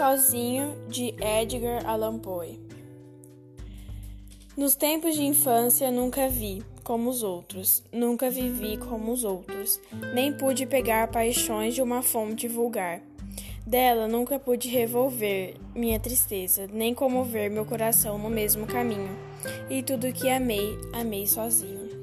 Sozinho, de Edgar Allan Poe. Nos tempos de infância nunca vi como os outros, nunca vivi como os outros, nem pude pegar paixões de uma fonte vulgar. Dela nunca pude revolver minha tristeza, nem comover meu coração no mesmo caminho. E tudo que amei, amei sozinho.